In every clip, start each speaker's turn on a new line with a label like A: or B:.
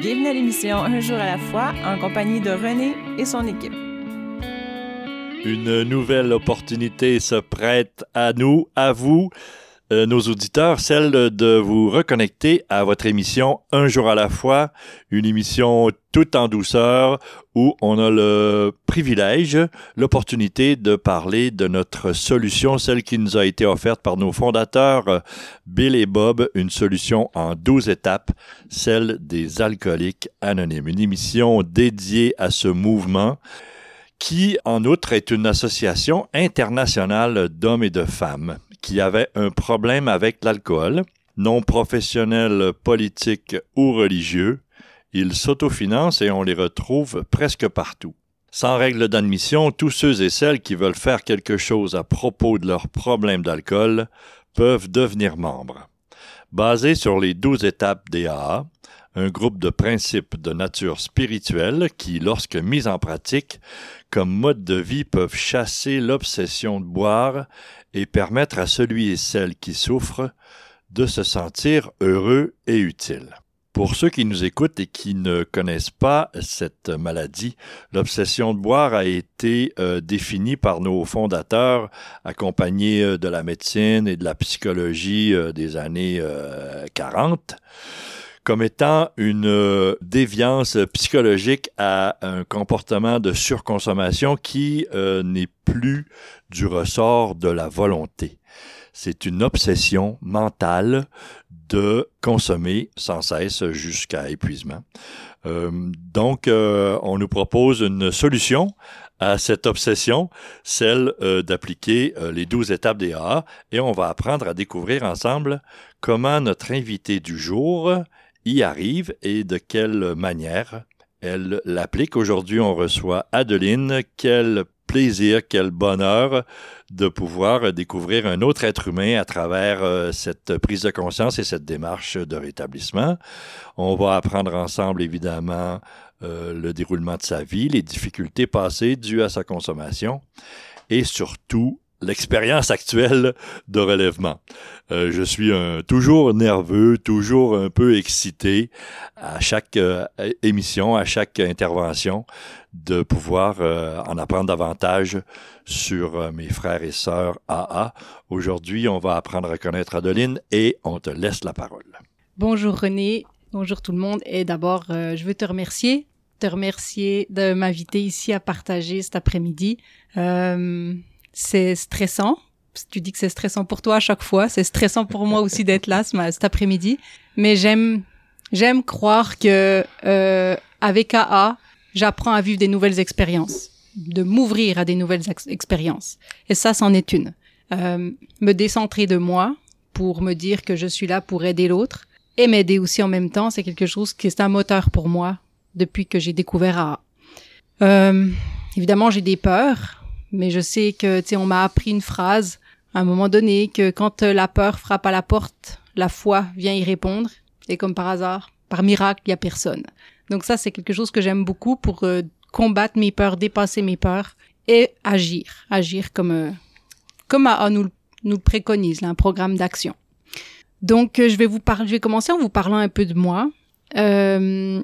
A: Bienvenue à l'émission Un jour à la fois en compagnie de René et son équipe.
B: Une nouvelle opportunité se prête à nous, à vous, euh, nos auditeurs, celle de vous reconnecter à votre émission Un jour à la fois, une émission tout en douceur où on a le privilège, l'opportunité de parler de notre solution, celle qui nous a été offerte par nos fondateurs Bill et Bob, une solution en 12 étapes, celle des alcooliques anonymes, une émission dédiée à ce mouvement qui, en outre, est une association internationale d'hommes et de femmes qui avaient un problème avec l'alcool, non professionnels, politiques ou religieux. Ils s'autofinancent et on les retrouve presque partout. Sans règle d'admission, tous ceux et celles qui veulent faire quelque chose à propos de leur problème d'alcool peuvent devenir membres. Basé sur les douze étapes DAA, un groupe de principes de nature spirituelle qui, lorsque mis en pratique, comme mode de vie peuvent chasser l'obsession de boire et permettre à celui et celle qui souffrent de se sentir heureux et utile. Pour ceux qui nous écoutent et qui ne connaissent pas cette maladie, l'obsession de boire a été euh, définie par nos fondateurs, accompagnés euh, de la médecine et de la psychologie euh, des années 40 comme étant une euh, déviance psychologique à un comportement de surconsommation qui euh, n'est plus du ressort de la volonté. C'est une obsession mentale de consommer sans cesse jusqu'à épuisement. Euh, donc, on nous propose une solution à cette obsession, celle d'appliquer les douze étapes des A, et on va apprendre à découvrir ensemble comment notre invité du jour arrive et de quelle manière elle l'applique. Aujourd'hui, on reçoit Adeline. Quel plaisir, quel bonheur de pouvoir découvrir un autre être humain à travers euh, cette prise de conscience et cette démarche de rétablissement. On va apprendre ensemble, évidemment, euh, le déroulement de sa vie, les difficultés passées dues à sa consommation et surtout l'expérience actuelle de relèvement. Euh, je suis toujours nerveux, toujours un peu excité à chaque euh, émission, à chaque intervention, de pouvoir euh, en apprendre davantage sur mes frères et sœurs AA. Aujourd'hui, on va apprendre à connaître Adeline et on te laisse la parole.
C: Bonjour René, bonjour tout le monde et d'abord, je veux te remercier te remercier de m'inviter ici à partager cet après-midi. C'est stressant. Tu dis que c'est stressant pour toi à chaque fois. C'est stressant pour moi aussi d'être là cet après-midi. Mais j'aime, j'aime croire que euh, avec AA, j'apprends à vivre des nouvelles expériences, de m'ouvrir à des nouvelles expériences. Et ça, c'en est une. Euh, me décentrer de moi pour me dire que je suis là pour aider l'autre et m'aider aussi en même temps, c'est quelque chose qui est un moteur pour moi depuis que j'ai découvert AA. Euh, évidemment, j'ai des peurs, mais je sais que, tu sais, on m'a appris une phrase à un moment donné que quand euh, la peur frappe à la porte, la foi vient y répondre. Et comme par hasard, par miracle, il y a personne. Donc ça, c'est quelque chose que j'aime beaucoup pour euh, combattre mes peurs, dépasser mes peurs et agir, agir comme euh, comme à, nous nous préconise là, un programme d'action. Donc je vais vous parler, je vais commencer en vous parlant un peu de moi. Euh,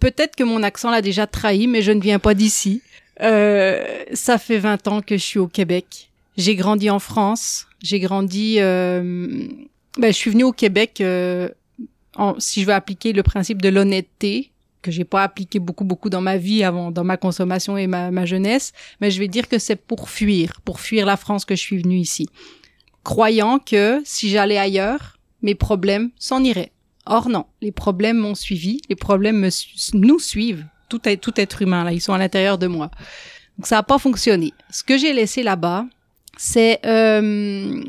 C: Peut-être que mon accent l'a déjà trahi, mais je ne viens pas d'ici. Euh, ça fait 20 ans que je suis au Québec. J'ai grandi en France. J'ai grandi. Euh, ben, je suis venue au Québec. Euh, en, si je veux appliquer le principe de l'honnêteté, que j'ai pas appliqué beaucoup beaucoup dans ma vie avant, dans ma consommation et ma, jeunesse, mais je vais dire que c'est pour fuir, pour fuir la France que je suis venue ici, croyant que si j'allais ailleurs, mes problèmes s'en iraient. Or non, les problèmes m'ont suivi, les problèmes me, nous suivent tout, tout être humain, là, ils sont à l'intérieur de moi. Donc ça n'a pas fonctionné. Ce que j'ai laissé là-bas, c'est euh,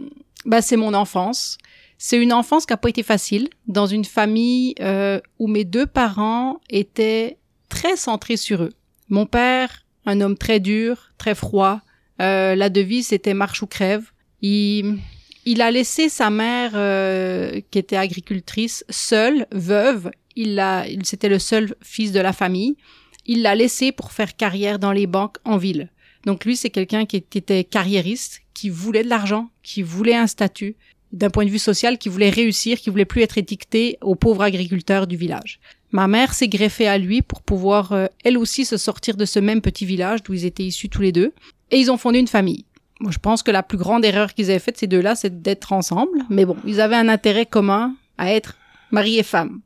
C: bah, c'est mon enfance. C'est une enfance qui n'a pas été facile dans une famille euh, où mes deux parents étaient très centrés sur eux. Mon père, un homme très dur, très froid. Euh, la devise c'était marche ou crève. Il, il a laissé sa mère, euh, qui était agricultrice, seule, veuve, il il, c'était le seul fils de la famille. Il l'a laissé pour faire carrière dans les banques en ville. Donc lui, c'est quelqu'un qui était carriériste, qui voulait de l'argent, qui voulait un statut, d'un point de vue social, qui voulait réussir, qui voulait plus être étiqueté aux pauvres agriculteurs du village. Ma mère s'est greffée à lui pour pouvoir euh, elle aussi se sortir de ce même petit village d'où ils étaient issus tous les deux. Et ils ont fondé une famille. Je pense que la plus grande erreur qu'ils avaient faite, ces deux-là, c'est d'être ensemble. Mais bon, ils avaient un intérêt commun à être mari et femme.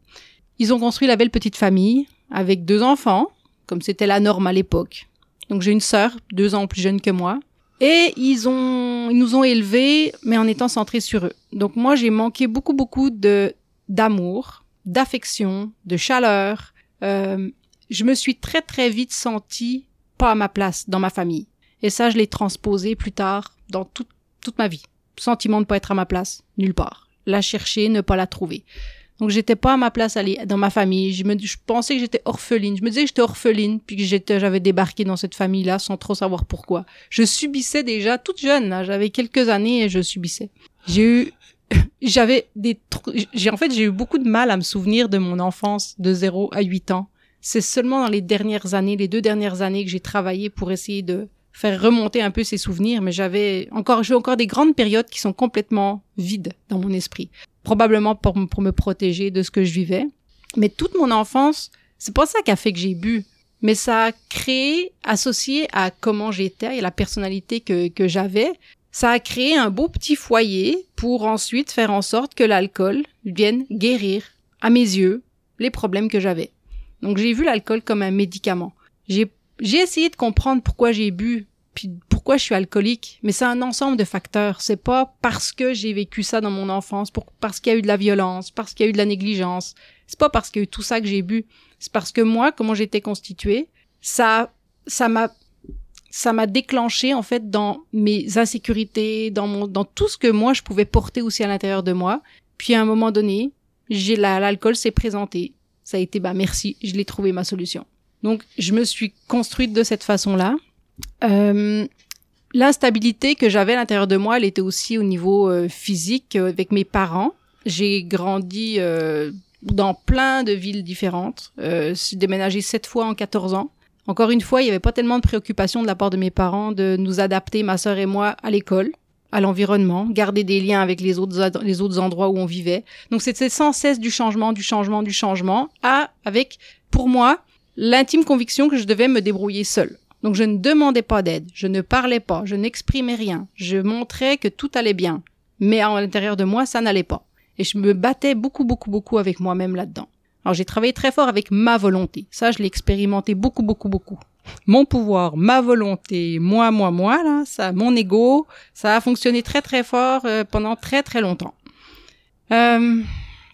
C: Ils ont construit la belle petite famille avec deux enfants, comme c'était la norme à l'époque. Donc j'ai une sœur, deux ans plus jeune que moi. Et ils ont, ils nous ont élevés, mais en étant centrés sur eux. Donc moi, j'ai manqué beaucoup, beaucoup de, d'amour, d'affection, de chaleur. Euh, je me suis très, très vite sentie pas à ma place dans ma famille. Et ça, je l'ai transposé plus tard dans toute, toute ma vie. Sentiment de pas être à ma place, nulle part. La chercher, ne pas la trouver. Donc j'étais pas à ma place dans ma famille. Je me, je pensais que j'étais orpheline. Je me disais que j'étais orpheline puis que j'étais, j'avais débarqué dans cette famille-là sans trop savoir pourquoi. Je subissais déjà toute jeune. J'avais quelques années et je subissais. J'ai eu, j'avais des, j'ai en fait j'ai eu beaucoup de mal à me souvenir de mon enfance de 0 à 8 ans. C'est seulement dans les dernières années, les deux dernières années que j'ai travaillé pour essayer de faire remonter un peu ces souvenirs, mais j'avais encore, j'ai encore des grandes périodes qui sont complètement vides dans mon esprit probablement pour, me protéger de ce que je vivais. Mais toute mon enfance, c'est pas ça qui a fait que j'ai bu, mais ça a créé, associé à comment j'étais et la personnalité que, j'avais, ça a créé un beau petit foyer pour ensuite faire en sorte que l'alcool vienne guérir, à mes yeux, les problèmes que j'avais. Donc j'ai vu l'alcool comme un médicament. J'ai essayé de comprendre pourquoi j'ai bu puis pourquoi je suis alcoolique, mais c'est un ensemble de facteurs. C'est pas parce que j'ai vécu ça dans mon enfance, parce qu'il y a eu de la violence, parce qu'il y a eu de la négligence. C'est pas parce qu'il y a eu tout ça que j'ai bu. C'est parce que moi, comment j'étais constituée, ça, ça m'a, ça m'a déclenché en fait dans mes insécurités, dans mon, dans tout ce que moi je pouvais porter aussi à l'intérieur de moi. Puis à un moment donné, j'ai l'alcool s'est présenté. Ça a été bah merci, je l'ai trouvé ma solution. Donc je me suis construite de cette façon-là. Euh, l'instabilité que j'avais à l'intérieur de moi, elle était aussi au niveau euh, physique euh, avec mes parents. J'ai grandi dans plein de villes différentes. Euh, déménagé sept fois en 14 ans. Encore une fois, il n'y avait pas tellement de préoccupation de la part de mes parents de nous adapter, ma sœur et moi, à l'école, à l'environnement, garder des liens avec les autres, les autres endroits où on vivait. Donc c'était sans cesse du changement, du changement, du changement, à, avec, pour moi, l'intime conviction que je devais me débrouiller seule. Donc je ne demandais pas d'aide, je ne parlais pas, je n'exprimais rien, je montrais que tout allait bien. Mais à l'intérieur de moi, ça n'allait pas. Et je me battais beaucoup, beaucoup, beaucoup avec moi-même là-dedans. Alors j'ai travaillé très fort avec ma volonté. Ça, je l'ai expérimenté beaucoup, beaucoup, beaucoup. Mon pouvoir, ma volonté, moi, moi, moi, là, ça, mon ego, ça a fonctionné très, très fort euh, pendant très, très longtemps. Euh,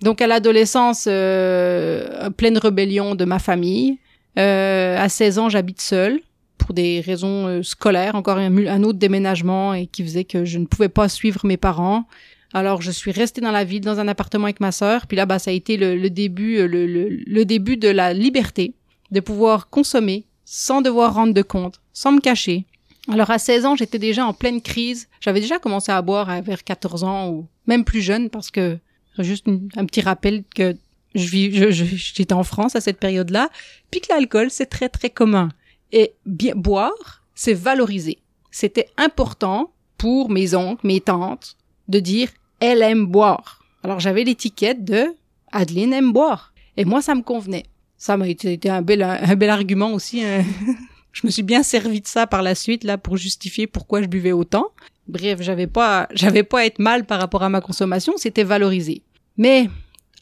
C: donc à l'adolescence, euh, pleine rébellion de ma famille. Euh, à 16 ans, j'habite seule pour des raisons euh, scolaires, encore un, autre déménagement et qui faisait que je ne pouvais pas suivre mes parents. Alors je suis restée dans la ville, dans un appartement avec ma sœur. Puis là, bah, ça a été le, début, euh, le, début de la liberté, de pouvoir consommer sans devoir rendre de compte, sans me cacher. Alors à 16 ans, j'étais déjà en pleine crise. J'avais déjà commencé à boire vers 14 ans ou même plus jeune parce que juste un petit rappel que je vis, j'étais en France à cette période-là, puis que l'alcool c'est très très commun. Et bien boire, c'est valoriser. C'était important pour mes oncles, mes tantes, de dire elle aime boire. Alors j'avais l'étiquette de Adeline aime boire. Et moi, ça me convenait. Ça m'a été, un bel, un bel argument aussi. Hein. je me suis bien servi de ça par la suite, là, pour justifier pourquoi je buvais autant. Bref, j'avais pas, j'avais pas à être mal par rapport à ma consommation, c'était valorisé. Mais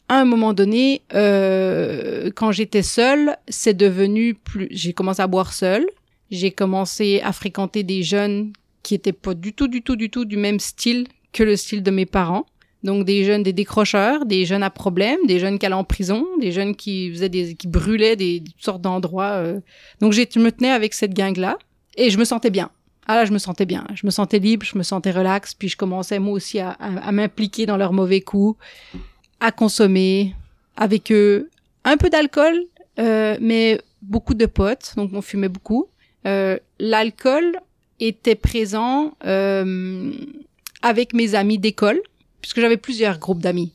C: à un moment donné, euh, quand j'étais seule, c'est devenu plus. J'ai commencé à boire seule. J'ai commencé à fréquenter des jeunes qui étaient pas du tout, du tout, du tout du même style que le style de mes parents. Donc des jeunes, des décrocheurs, des jeunes à problème, des jeunes qui allaient en prison, des jeunes qui faisaient des, qui brûlaient des, sortes d'endroits. Euh. Donc je me tenais avec cette gang-là et je me sentais bien. Ah là, je me sentais bien. Je me sentais libre, je me sentais relax, puis je commençais moi aussi à, à m'impliquer dans leurs mauvais coups à consommer avec eux un peu d'alcool, euh, mais beaucoup de potes, donc on fumait beaucoup. Euh, L'alcool était présent euh, avec mes amis d'école, puisque j'avais plusieurs groupes d'amis.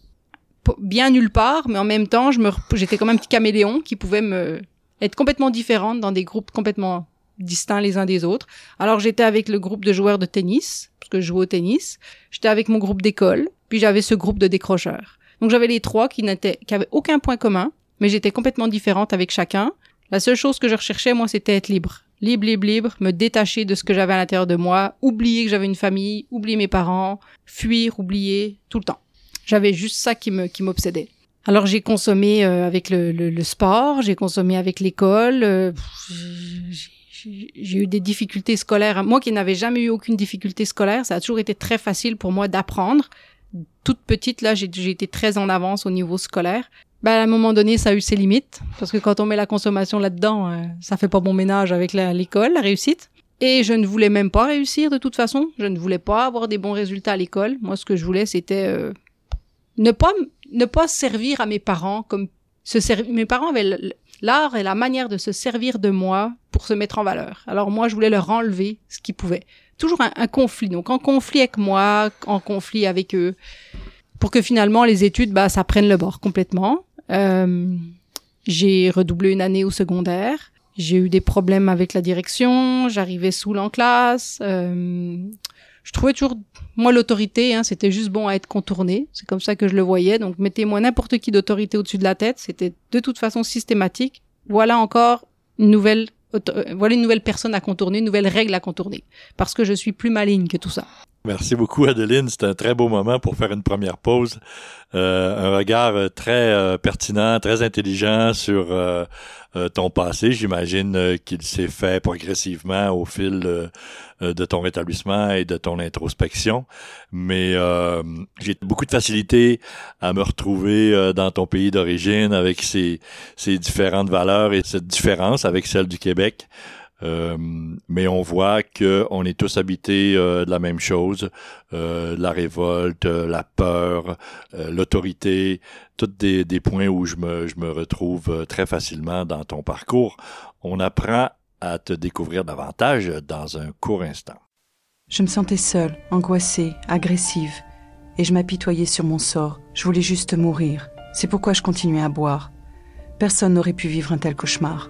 C: Bien nulle part, mais en même temps, j'étais comme un petit caméléon qui pouvait me être complètement différente dans des groupes complètement distincts les uns des autres. Alors j'étais avec le groupe de joueurs de tennis, parce que je jouais au tennis. J'étais avec mon groupe d'école, puis j'avais ce groupe de décrocheurs. Donc j'avais les trois qui n'étaient, qui avaient aucun point commun, mais j'étais complètement différente avec chacun. La seule chose que je recherchais, moi, c'était être libre. Libre, libre, libre, me détacher de ce que j'avais à l'intérieur de moi, oublier que j'avais une famille, oublier mes parents, fuir, oublier, tout le temps. J'avais juste ça qui m'obsédait. Alors j'ai consommé euh, avec le, le, sport, j'ai consommé avec l'école, euh, j'ai eu des difficultés scolaires. Moi qui n'avais jamais eu aucune difficulté scolaire, ça a toujours été très facile pour moi d'apprendre. Toute petite, là, j'ai été très en avance au niveau scolaire. Ben, à un moment donné, ça a eu ses limites, parce que quand on met la consommation là-dedans, euh, ça fait pas bon ménage avec l'école, la, réussite. Et je ne voulais même pas réussir de toute façon. Je ne voulais pas avoir des bons résultats à l'école. Moi, ce que je voulais, c'était euh, ne pas ne pas servir à mes parents comme se servir. Mes parents avaient l'art et la manière de se servir de moi pour se mettre en valeur. Alors moi, je voulais leur enlever ce qu'ils pouvaient. Toujours un, conflit. Donc en conflit avec moi, en conflit avec eux, pour que finalement les études, bah, ça prenne le bord complètement. Euh, j'ai redoublé une année au secondaire. J'ai eu des problèmes avec la direction. J'arrivais sous en classe. Euh, je trouvais toujours, moi, l'autorité, hein, c'était juste bon à être contourné. C'est comme ça que je le voyais. Donc, mettez-moi n'importe qui d'autorité au-dessus de la tête. C'était de toute façon systématique. Voilà encore une nouvelle, euh, voilà une nouvelle personne à contourner, une nouvelle règle à contourner. Parce que je suis plus maligne que tout ça.
B: Merci beaucoup, Adeline. C'était un très beau moment pour faire une première pause. Euh, un regard euh, très euh, pertinent, très intelligent sur ton passé. J'imagine qu'il s'est fait progressivement au fil de ton rétablissement et de ton introspection. Mais j'ai beaucoup de facilité à me retrouver dans ton pays d'origine avec ses, ses différentes valeurs et cette différence avec celle du Québec. Euh, mais on voit que on est tous habités euh, de la même chose, euh, la révolte, la peur, l'autorité, tous des, des, points où je me, je me retrouve très facilement dans ton parcours. On apprend à te découvrir davantage dans un court instant.
D: Je me sentais seule, angoissée, agressive, et je m'apitoyais sur mon sort. Je voulais juste mourir. C'est pourquoi je continuais à boire. Personne n'aurait pu vivre un tel cauchemar.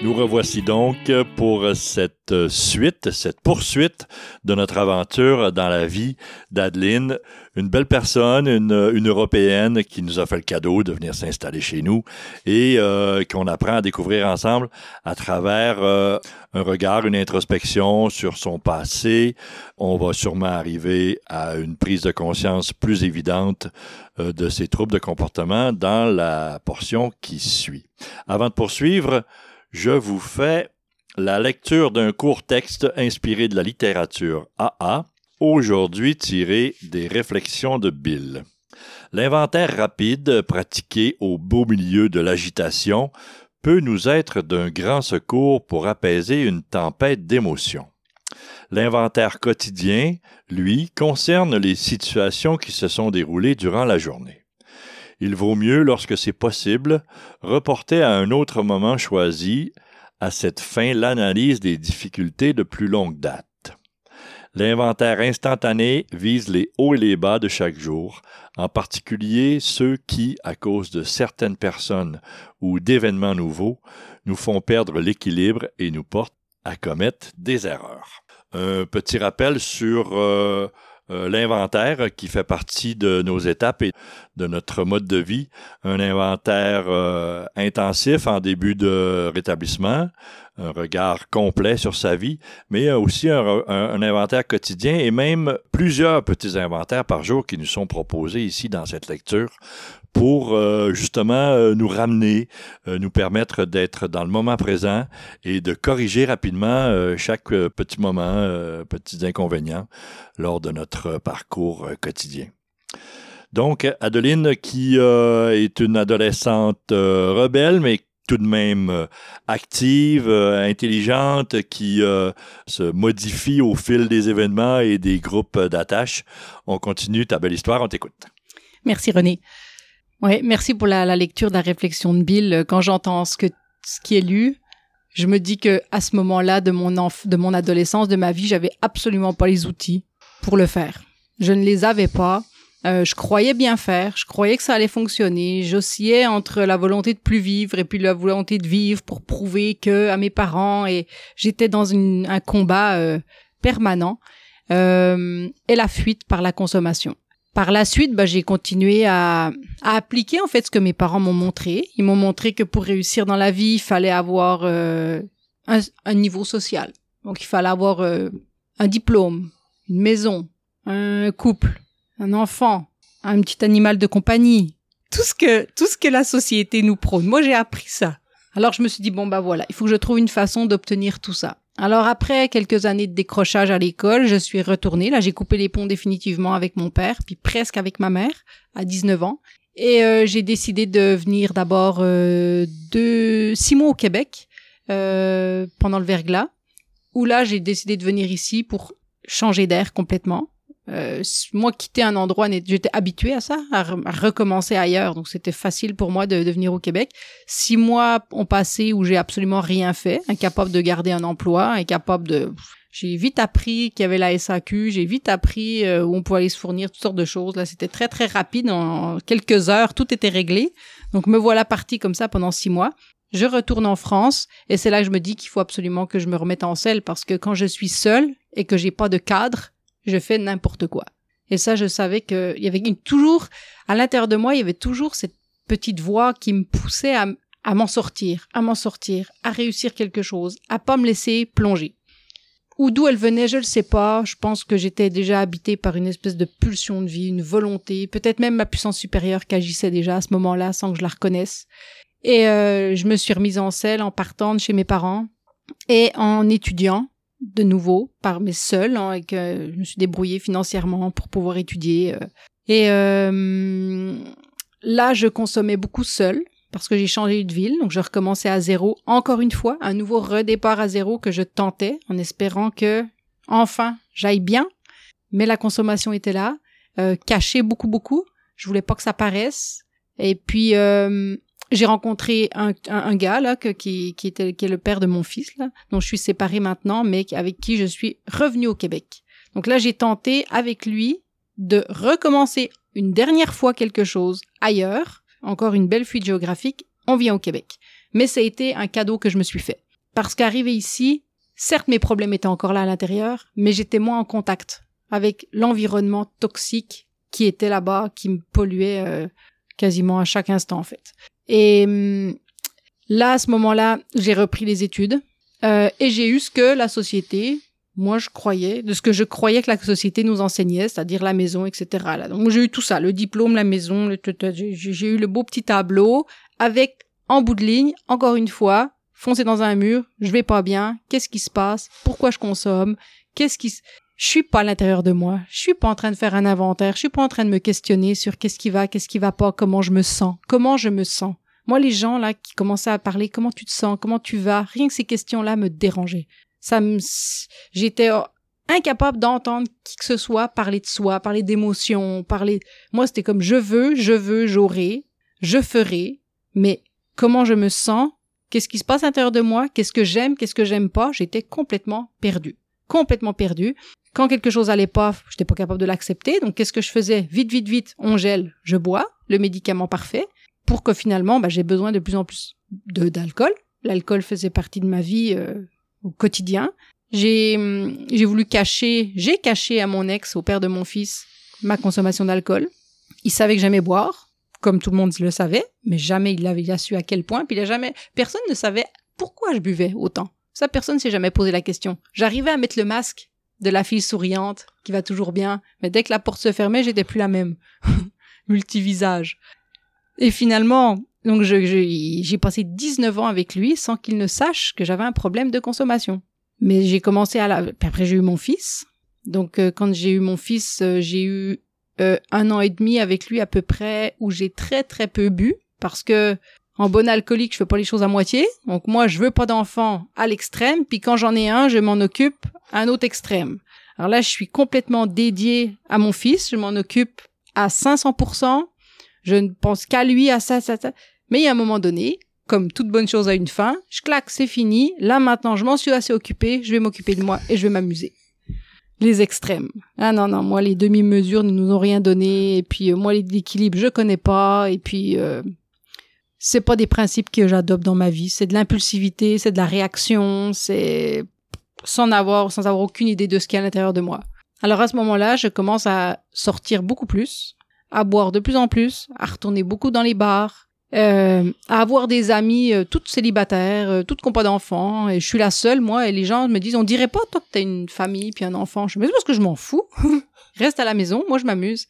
B: Nous revoici donc pour cette suite, cette poursuite de notre aventure dans la vie d'Adeline, une belle personne, une, une, Européenne qui nous a fait le cadeau de venir s'installer chez nous et euh, qu'on apprend à découvrir ensemble à travers euh, un regard, une introspection sur son passé. On va sûrement arriver à une prise de conscience plus évidente euh, de ses troubles de comportement dans la portion qui suit. Avant de poursuivre, je vous fais la lecture d'un court texte inspiré de la littérature AA, aujourd'hui tiré des réflexions de Bill. L'inventaire rapide pratiqué au beau milieu de l'agitation peut nous être d'un grand secours pour apaiser une tempête d'émotions. L'inventaire quotidien, lui, concerne les situations qui se sont déroulées durant la journée il vaut mieux, lorsque c'est possible, reporter à un autre moment choisi, à cette fin, l'analyse des difficultés de plus longue date. L'inventaire instantané vise les hauts et les bas de chaque jour, en particulier ceux qui, à cause de certaines personnes ou d'événements nouveaux, nous font perdre l'équilibre et nous portent à commettre des erreurs. Un petit rappel sur euh, euh, l'inventaire qui fait partie de nos étapes et de notre mode de vie, un inventaire euh, intensif en début de rétablissement, un regard complet sur sa vie, mais aussi un, un, inventaire quotidien et même plusieurs petits inventaires par jour qui nous sont proposés ici dans cette lecture pour euh, justement euh, nous ramener, euh, nous permettre d'être dans le moment présent et de corriger rapidement chaque petit moment, petits inconvénients lors de notre parcours quotidien. Donc, Adeline, qui est une adolescente rebelle, mais tout de même active, intelligente, qui se modifie au fil des événements et des groupes d'attache. On continue ta belle histoire, on t'écoute.
C: Merci René. Oui, merci pour la, lecture de la réflexion de Bill. Quand j'entends ce, ce qui est lu, je me dis que à ce moment-là de mon de mon adolescence, de ma vie, j'avais absolument pas les outils pour le faire. Je ne les avais pas. Euh, je croyais bien faire, je croyais que ça allait fonctionner. J'oscillais entre la volonté de plus vivre et puis la volonté de vivre pour prouver que à mes parents et j'étais dans une, un combat euh, permanent euh, et la fuite par la consommation. Par la suite, bah, j'ai continué à, à, appliquer en fait ce que mes parents m'ont montré. Ils m'ont montré que pour réussir dans la vie, il fallait avoir euh, un, un, niveau social. Donc il fallait avoir euh, un diplôme, une maison, un couple, un enfant, un petit animal de compagnie. Tout ce que tout ce que la société nous prône. Moi, j'ai appris ça. Alors je me suis dit bon bah voilà, il faut que je trouve une façon d'obtenir tout ça. Alors après quelques années de décrochage à l'école, je suis retournée. Là, j'ai coupé les ponts définitivement avec mon père, puis presque avec ma mère à 19 ans. Et euh, j'ai décidé de venir d'abord euh, de six mois au Québec euh, pendant le verglas, où là j'ai décidé de venir ici pour changer d'air complètement. Euh, moi, quitter un endroit, j'étais habituée à ça, à, recommencer ailleurs, donc c'était facile pour moi de, de, venir au Québec. Six mois ont passé où j'ai absolument rien fait, incapable de garder un emploi, incapable de... J'ai vite appris qu'il y avait la SAQ, j'ai vite appris euh, où on pouvait aller se fournir toutes sortes de choses. Là, c'était très très rapide, en quelques heures, tout était réglé. Donc me voilà partie comme ça pendant six mois. Je retourne en France et c'est là que je me dis qu'il faut absolument que je me remette en selle parce que quand je suis seule et que j'ai pas de cadre, je fais n'importe quoi. Et ça, je savais qu'il y avait toujours, à l'intérieur de moi, il y avait toujours cette petite voix qui me poussait à, m'en sortir, à m'en sortir, à réussir quelque chose, à pas me laisser plonger. Ou d'où elle venait, je ne sais pas. Je pense que j'étais déjà habitée par une espèce de pulsion de vie, une volonté, peut-être même ma puissance supérieure qui agissait déjà à ce moment-là sans que je la reconnaisse. Et euh, je me suis remise en selle en partant de chez mes parents et en étudiant de nouveau par mes seuls hein, et que je me suis débrouillée financièrement pour pouvoir étudier. Euh. Et euh, là, je consommais beaucoup seul parce que j'ai changé de ville, donc je recommençais à zéro encore une fois, un nouveau redépart à zéro que je tentais en espérant que enfin j'aille bien. Mais la consommation était là, euh, cachée beaucoup beaucoup. Je voulais pas que ça paraisse. Et puis euh, j'ai rencontré un, un, gars là qui, qui était qui est le père de mon fils là, dont je suis séparée maintenant, mais avec qui je suis revenue au Québec. Donc là, j'ai tenté avec lui de recommencer une dernière fois quelque chose ailleurs, encore une belle fuite géographique. On vient au Québec, mais ça a été un cadeau que je me suis fait parce qu'arrivé ici, certes mes problèmes étaient encore là à l'intérieur, mais j'étais moins en contact avec l'environnement toxique qui était là-bas, qui me polluait euh, quasiment à chaque instant en fait. Et hum, là, à ce moment-là, j'ai repris les études euh, et j'ai eu ce que la société, moi, je croyais, de ce que je croyais que la société nous enseignait, c'est-à-dire la maison, etc. Donc j'ai eu tout ça, le diplôme, la maison, le... j'ai eu le beau petit tableau avec en bout de ligne, encore une fois, foncer dans un mur, je vais pas bien, qu'est-ce qui se passe, pourquoi je consomme, qu'est-ce qui je suis pas à l'intérieur de moi. Je suis pas en train de faire un inventaire. Je suis pas en train de me questionner sur qu'est-ce qui va, qu'est-ce qui va pas, comment je me sens, comment je me sens. Moi, les gens là qui commençaient à parler, comment tu te sens, comment tu vas, rien que ces questions-là me dérangeaient. Ça me, j'étais incapable d'entendre qui que ce soit parler de soi, parler d'émotions, parler. Moi, c'était comme je veux, je veux, j'aurai, je ferai, mais comment je me sens, qu'est-ce qui se passe à l'intérieur de moi, qu'est-ce que j'aime, qu'est-ce que j'aime pas, j'étais complètement perdu complètement perdu. Quand quelque chose allait pas, j'étais pas capable de l'accepter. Donc, qu'est-ce que je faisais? Vite, vite, vite, on gèle, je bois le médicament parfait pour que finalement, bah, j'ai besoin de plus en plus de d'alcool. L'alcool faisait partie de ma vie euh, au quotidien. J'ai hum, j'ai voulu cacher, j'ai caché à mon ex, au père de mon fils, ma consommation d'alcool. Il savait que j'aimais boire, comme tout le monde le savait, mais jamais il l'avait su à quel point. Puis il jamais, personne ne savait pourquoi je buvais autant. Ça, personne s'est jamais posé la question. J'arrivais à mettre le masque de la fille souriante, qui va toujours bien, mais dès que la porte se fermait, j'étais plus la même. Multivisage. Et finalement, donc j'ai passé 19 ans avec lui sans qu'il ne sache que j'avais un problème de consommation. Mais j'ai commencé à la... après j'ai eu mon fils. Donc euh, quand j'ai eu mon fils, euh, j'ai eu euh, un an et demi avec lui à peu près où j'ai très très peu bu parce que en bon alcoolique, je fais pas les choses à moitié. Donc moi, je veux pas d'enfant à l'extrême, puis quand j'en ai un, je m'en occupe à un autre extrême. Alors là, je suis complètement dédiée à mon fils, je m'en occupe à 500%, je ne pense qu'à lui, à ça, ça, ça. Mais il y a un moment donné, comme toute bonne chose a une fin. Je claque, c'est fini. Là maintenant, je m'en suis assez occupée. Je vais m'occuper de moi et je vais m'amuser. Les extrêmes. Ah non non, moi les demi-mesures ne nous ont rien donné. Et puis euh, moi l'équilibre, je connais pas. Et puis euh, c'est pas des principes que j'adopte dans ma vie. C'est de l'impulsivité, c'est de la réaction, c'est sans avoir sans avoir aucune idée de ce qu'il y a à l'intérieur de moi. Alors à ce moment-là, je commence à sortir beaucoup plus, à boire de plus en plus, à retourner beaucoup dans les bars, euh, à avoir des amis euh, toutes célibataires, euh, toutes qui n'ont pas d'enfants, et je suis la seule, moi, et les gens me disent, on dirait pas, toi, que t'as une famille puis un enfant. Je me dis, parce que je m'en fous. Reste à la maison, moi, je m'amuse.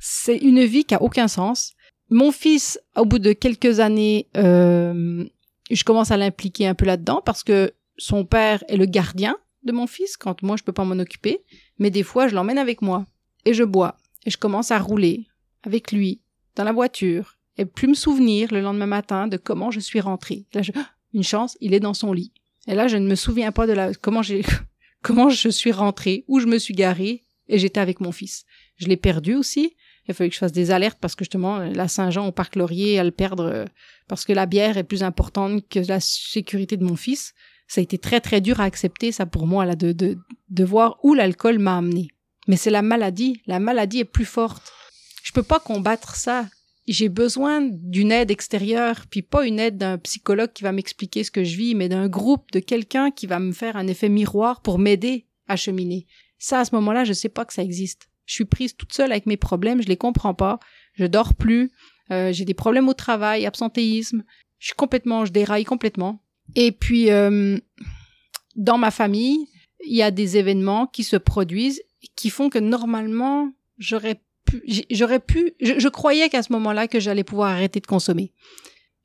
C: C'est une vie qui a aucun sens. Mon fils, au bout de quelques années, euh, je commence à l'impliquer un peu là-dedans parce que son père est le gardien de mon fils quand moi je peux pas m'en occuper, mais des fois je l'emmène avec moi et je bois et je commence à rouler avec lui dans la voiture et plus me souvenir le lendemain matin de comment je suis rentrée. Là, je, une chance, il est dans son lit. Et là, je ne me souviens pas de la comment j'ai comment je suis rentrée, où je me suis garée et j'étais avec mon fils. Je l'ai perdu aussi. Il fallu que je fasse des alertes parce que justement, la Saint-Jean au parc Laurier, à le perdre euh, parce que la bière est plus importante que la sécurité de mon fils. Ça a été très très dur à accepter ça pour moi là de de, de voir où l'alcool m'a amené. Mais c'est la maladie. La maladie est plus forte. Je peux pas combattre ça j'ai besoin d'une aide extérieure, puis pas une aide d'un psychologue qui va m'expliquer ce que je vis, mais d'un groupe, de quelqu'un qui va me faire un effet miroir pour m'aider à cheminer. Ça, à ce moment-là, je sais pas que ça existe. Je suis prise toute seule avec mes problèmes, je les comprends pas, je dors plus, euh, j'ai des problèmes au travail, absentéisme, je suis complètement, je déraille complètement. Et puis, euh, dans ma famille, il y a des événements qui se produisent qui font que normalement, j'aurais j'aurais pu, je, croyais qu'à ce moment-là que j'allais pouvoir arrêter de consommer.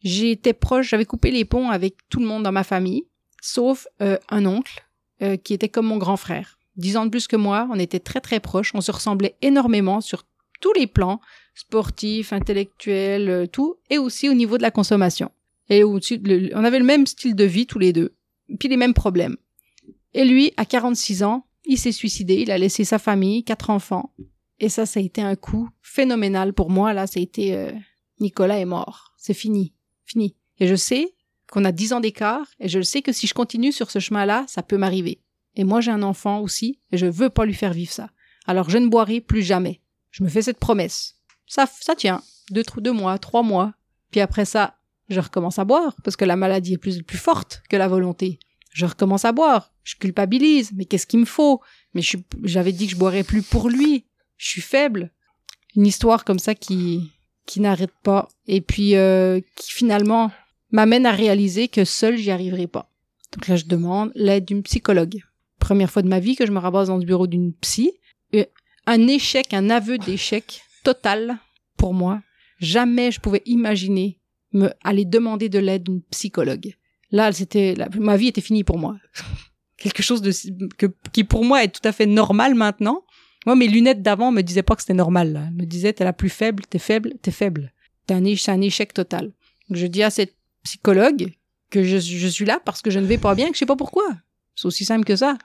C: J'étais proche, j'avais coupé les ponts avec tout le monde dans ma famille, sauf euh, un oncle euh, qui était comme mon grand frère. Dix ans de plus que moi, on était très très proches, on se ressemblait énormément sur tous les plans, sportifs, intellectuels, euh, tout, et aussi au niveau de la consommation. Et au-dessus, on avait le même style de vie tous les deux, puis les mêmes problèmes. Et lui, à 46 ans, il s'est suicidé, il a laissé sa famille, quatre enfants, et ça, ça a été un coup phénoménal pour moi. Là, ça a été euh, Nicolas est mort. C'est fini. Fini. Et je sais qu'on a dix ans d'écart, et je sais que si je continue sur ce chemin-là, ça peut m'arriver. Et moi, j'ai un enfant aussi, et je veux pas lui faire vivre ça. Alors je ne boirai plus jamais. Je me fais cette promesse. Ça, ça tient. Deux, deux mois, trois mois. Puis après ça, je recommence à boire, parce que la maladie est plus, plus forte que la volonté. Je recommence à boire. Je culpabilise. Mais qu'est-ce qu'il me faut? Mais j'avais dit que je boirais plus pour lui je suis faible. Une histoire comme ça qui qui n'arrête pas et puis euh, qui finalement m'amène à réaliser que seul j'y arriverai pas. Donc là je demande l'aide d'une psychologue. Première fois de ma vie que je me rabasse dans le bureau d'une psy. un échec, un aveu d'échec total pour moi. Jamais je pouvais imaginer aller demander de l'aide d'une psychologue. Là, c'était ma vie était finie pour moi. Quelque chose que, qui pour moi est tout à fait normal maintenant, moi, mes lunettes d'avant me disaient pas que c'était normal. Elles me disaient, t'es la plus faible, t'es faible, t'es faible. T'es un, c'est un échec total. Je dis à cette psychologue que je, je suis là parce que je ne vais pas bien, que je sais pas pourquoi. C'est aussi simple que ça.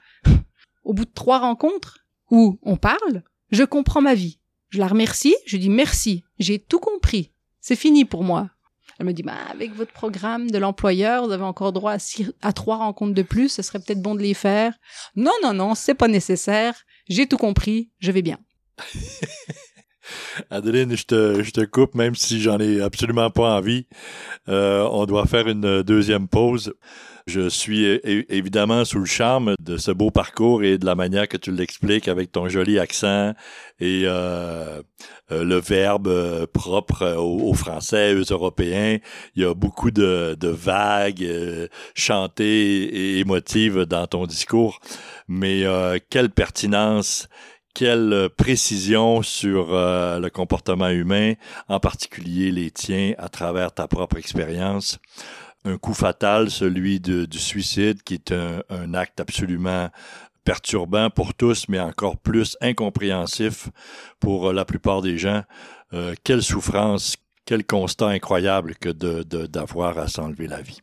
C: Au bout de trois rencontres où on parle, je comprends ma vie. Je la remercie, je dis merci, j'ai tout compris. C'est fini pour moi. Elle me dit, bah, avec votre programme de l'employeur, vous avez encore droit à, trois rencontres de plus, ce serait peut-être bon de les faire. Non, non, non, c'est pas nécessaire j'ai tout compris, je vais bien.
B: Adeline, je te, je te coupe, même si j'en ai absolument pas envie. Euh, on doit faire une deuxième pause. Je suis évidemment sous le charme de ce beau parcours et de la manière que tu l'expliques avec ton joli accent et euh, euh le verbe euh, propre aux, Français, aux Européens. Il y a beaucoup de, vagues chantées et émotives dans ton discours, mais quelle pertinence quelle précision sur le comportement humain, en particulier les tiens, à travers ta propre expérience un coup fatal, celui de, du suicide, qui est un, acte absolument perturbant pour tous, mais encore plus incompréhensif pour euh, la plupart des gens. Euh, quelle souffrance, quel constat incroyable que de, d'avoir à s'enlever la vie.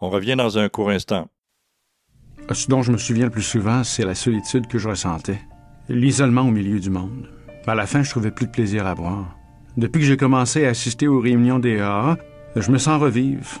B: On revient dans un court instant.
E: Ce dont je me souviens le plus souvent, c'est la solitude que je ressentais, l'isolement au milieu du monde. À la fin, je trouvais plus de plaisir à boire. Depuis que j'ai commencé à assister aux réunions des AA, je me sens revivre,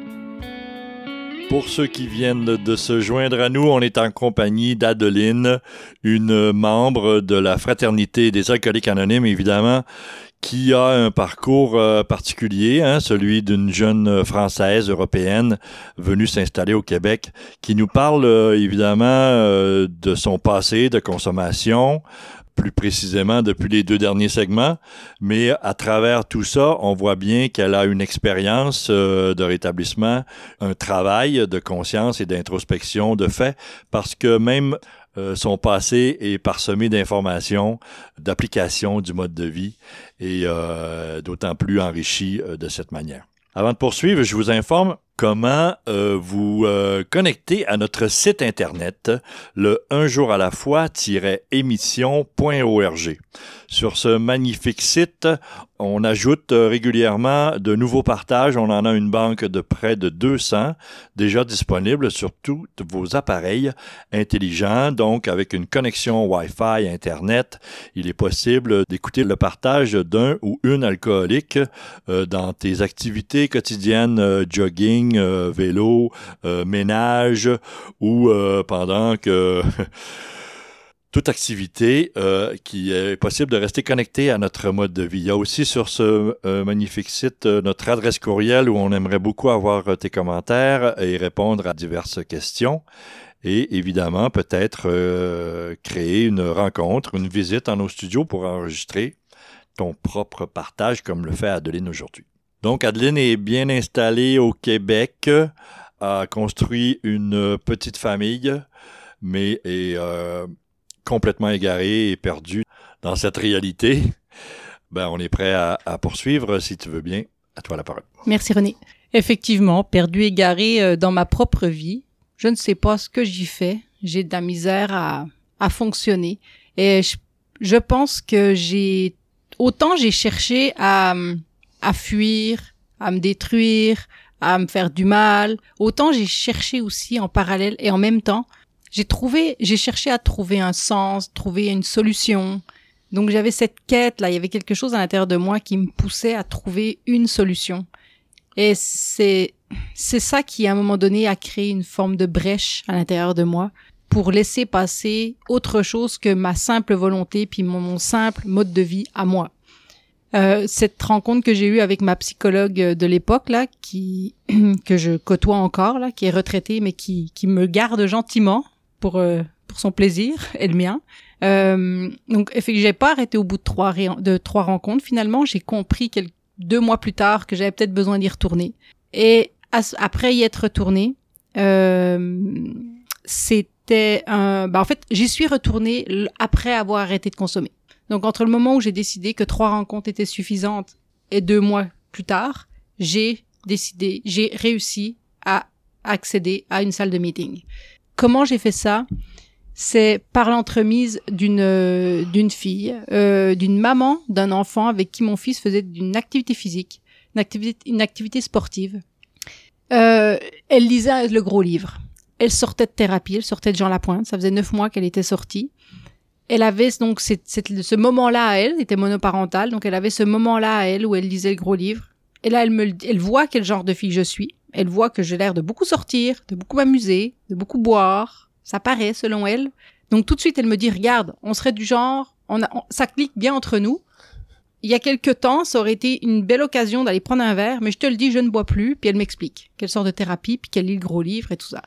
B: Pour ceux qui viennent de se joindre à nous, on est en compagnie d'Adeline, une membre de la Fraternité des alcooliques anonymes, évidemment, qui a un parcours euh, particulier, hein, celui d'une jeune Française européenne venue s'installer au Québec, qui nous parle euh, évidemment euh, de son passé de consommation, plus précisément depuis les deux derniers segments, mais à travers tout ça, on voit bien qu'elle a une expérience euh, de rétablissement, un travail de conscience et d'introspection de fait, parce que même euh, son passé est parsemé d'informations, d'applications du mode de vie, et euh, d'autant plus enrichi de cette manière. Avant de poursuivre, je vous informe comment euh, vous euh, connecter à notre site internet, le un jour à la fois-émission.org. Sur ce magnifique site, on ajoute euh, régulièrement de nouveaux partages. On en a une banque de près de 200 déjà disponibles sur tous vos appareils intelligents. Donc, avec une connexion Wi-Fi Internet, il est possible d'écouter le partage d'un ou une alcoolique euh, dans tes activités quotidiennes, euh, jogging, vélo, ménage ou pendant que toute activité euh, qui est possible de rester connecté à notre mode de vie. Il y a aussi sur ce euh, magnifique site euh, notre adresse courriel où on aimerait beaucoup avoir tes commentaires et répondre à diverses questions. Et évidemment, peut-être créer une rencontre, une visite en nos studios pour enregistrer ton propre partage comme le fait Adeline aujourd'hui. Donc, Adeline est bien installée au Québec, a construit une petite famille, mais est complètement égaré et perdu dans cette réalité, ben, on est prêt à, poursuivre si tu veux bien. À toi la parole.
C: Merci René. Effectivement, perdu, égaré euh, dans ma propre vie. Je ne sais pas ce que j'y fais. J'ai de la misère à, à fonctionner. Et je, je pense que j'ai, autant j'ai cherché à, à fuir, à me détruire, à me faire du mal, autant j'ai cherché aussi en parallèle et en même temps j'ai trouvé, j'ai cherché à trouver un sens, trouver une solution. Donc j'avais cette quête là, il y avait quelque chose à l'intérieur de moi qui me poussait à trouver une solution. Et c'est c'est ça qui à un moment donné a créé une forme de brèche à l'intérieur de moi pour laisser passer autre chose que ma simple volonté puis mon, simple mode de vie à moi. Euh, cette rencontre que j'ai eue avec ma psychologue de l'époque là, qui que je côtoie encore là, qui est retraitée mais qui qui me garde gentiment pour euh, pour son plaisir et le mien. Euh, donc, j'ai pas arrêté au bout de trois de trois rencontres. Finalement, j'ai compris quelques, deux mois plus tard que j'avais peut-être besoin d'y retourner. Et après y être retourné, euh, c'était un. Bah, en fait, j'y suis retournée après avoir arrêté de consommer. Donc, entre le moment où j'ai décidé que trois rencontres étaient suffisantes et deux mois plus tard, j'ai décidé, j'ai réussi à accéder à une salle de meeting. Comment j'ai fait ça? C'est par l'entremise d'une d'une fille, euh, d'une maman d'un enfant avec qui mon fils faisait une activité physique, une activité, une activité sportive. Euh, elle lisait le gros livre. Elle sortait de thérapie, elle sortait de Jean Lapointe. Ça faisait neuf mois qu'elle était sortie. Elle avait donc ce moment-là à elle, était monoparentale, donc elle avait ce moment-là à elle où elle lisait le gros livre. Et là, elle me, elle voit quel genre de fille je suis. Elle voit que j'ai l'air de beaucoup sortir, de beaucoup m'amuser, de beaucoup boire. Ça paraît, selon elle. Donc tout de suite, elle me dit, regarde, on serait du genre, on, ça clique bien entre nous. Il y a quelque temps, ça aurait été une belle occasion d'aller prendre un verre, mais je te le dis, je ne bois plus. Puis elle m'explique quelle sorte de thérapie, puis qu'elle lit le gros livre et tout ça.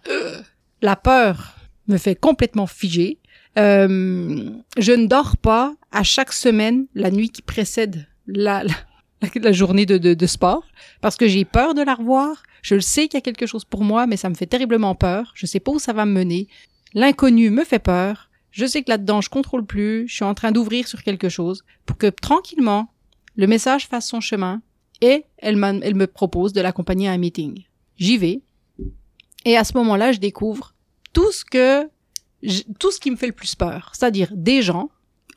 C: la peur me fait complètement figer. Euh, je ne dors pas à chaque semaine, la nuit qui précède la, journée de, sport, parce que j'ai peur de la revoir. Je le sais qu'il y a quelque chose pour moi, mais ça me fait terriblement peur. Je sais pas où ça va me mener. L'inconnu me fait peur. Je sais que là-dedans, je contrôle plus. Je suis en train d'ouvrir sur quelque chose pour que tranquillement, le message fasse son chemin et elle me propose de l'accompagner à un meeting. J'y vais. Et à ce moment-là, je découvre tout ce que, tout ce qui me fait le plus peur. C'est-à-dire des gens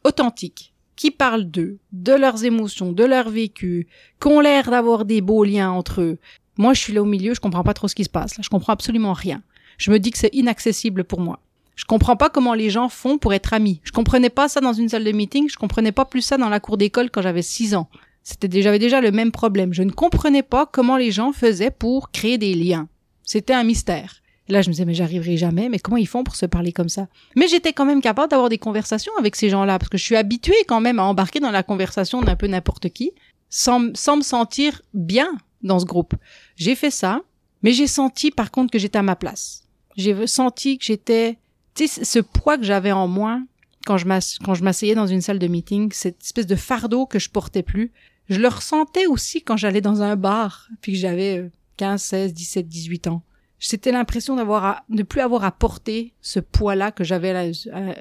C: authentiques, qui parlent d'eux, de leurs émotions, de leur vécu, qui ont l'air d'avoir des beaux liens entre eux. Moi, je suis là au milieu, je comprends pas trop ce qui se passe. Là. Je comprends absolument rien. Je me dis que c'est inaccessible pour moi. Je comprends pas comment les gens font pour être amis. Je comprenais pas ça dans une salle de meeting. Je comprenais pas plus ça dans la cour d'école quand j'avais 6 ans. C'était déjà, j'avais déjà le même problème. Je ne comprenais pas comment les gens faisaient pour créer des liens. C'était un mystère. Là, je me disais, mais j'arriverai jamais, mais comment ils font pour se parler comme ça? Mais j'étais quand même capable d'avoir des conversations avec ces gens-là, parce que je suis habituée quand même à embarquer dans la conversation d'un peu n'importe qui, sans, sans me sentir bien dans ce groupe. J'ai fait ça, mais j'ai senti par contre que j'étais à ma place. J'ai senti que j'étais, tu sais, ce poids que j'avais en moi quand je m'asseyais dans une salle de meeting, cette espèce de fardeau que je portais plus, je le ressentais aussi quand j'allais dans un bar, puis que j'avais 15, 16, 17, 18 ans. C'était l'impression d'avoir à, ne plus avoir à porter ce poids-là que j'avais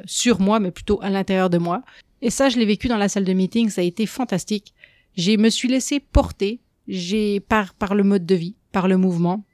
C: sur moi, mais plutôt à l'intérieur de moi. Et ça, je l'ai vécu dans la salle de meeting, ça a été fantastique. J'ai me suis laissé porter, j'ai par par le mode de vie, par le mouvement.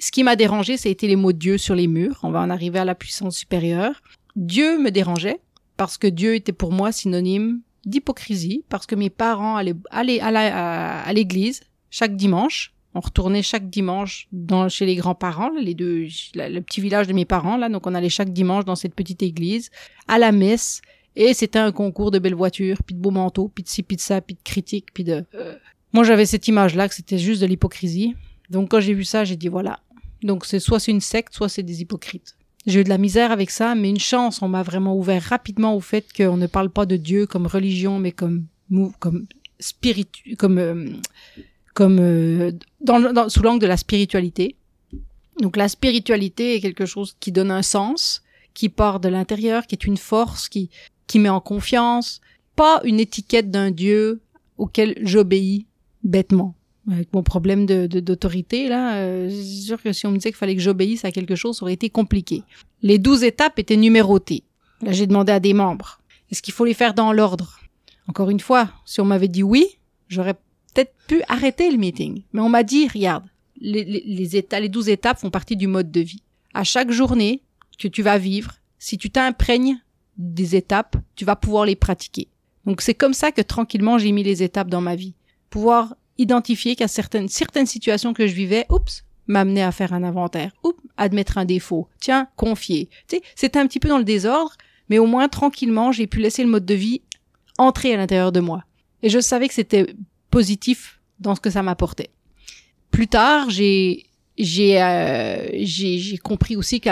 C: Ce qui m'a dérangé, ça a été les mots de Dieu sur les murs. On va en arriver à la puissance supérieure. Dieu me dérangeait parce que Dieu était pour moi synonyme d'hypocrisie, parce que mes parents allaient, allaient à l'église chaque dimanche. On retournait chaque dimanche chez les grands-parents, les deux, le petit village de mes parents, là. Donc, on allait chaque dimanche dans cette petite église, à la messe. Et c'était un concours de belles voitures, puis de beaux manteaux, puis de ci, puis de ça, puis de critiques, puis de... Euh, moi, j'avais cette image-là que c'était juste de l'hypocrisie. Donc, quand j'ai vu ça, j'ai dit, voilà. Donc, c'est soit c'est une secte, soit c'est des hypocrites. J'ai eu de la misère avec ça, mais une chance, on m'a vraiment ouvert rapidement au fait qu'on ne parle pas de Dieu comme religion, mais comme comme spiritu, comme euh, comme euh, dans, sous l'angle de la spiritualité. Donc la spiritualité est quelque chose qui donne un sens, qui part de l'intérieur, qui est une force, qui qui met en confiance, pas une étiquette d'un Dieu auquel j'obéis bêtement avec mon problème de d'autorité là, euh, c'est sûr que si on me disait qu'il fallait que j'obéisse à quelque chose, ça aurait été compliqué. Les douze étapes étaient numérotées. Là, j'ai demandé à des membres. Est-ce qu'il faut les faire dans l'ordre? Encore une fois, si on m'avait dit oui, j'aurais peut-être pu arrêter le meeting. Mais on m'a dit, regarde, les, les, les, étapes, les douze étapes font partie du mode de vie. À chaque journée que tu vas vivre, si tu t'imprègnes des étapes, tu vas pouvoir les pratiquer. Donc c'est comme ça que tranquillement j'ai mis les étapes dans ma vie. Pouvoir identifier qu'à certaines, certaines situations que je vivais, oups, m'amener à faire un inventaire, oups, admettre un défaut, tiens, confier. Tu sais, c'était un petit peu dans le désordre, mais au moins tranquillement, j'ai pu laisser le mode de vie entrer à l'intérieur de moi. Et je savais que c'était positif dans ce que ça m'apportait. Plus tard, j'ai j'ai euh, j'ai compris aussi que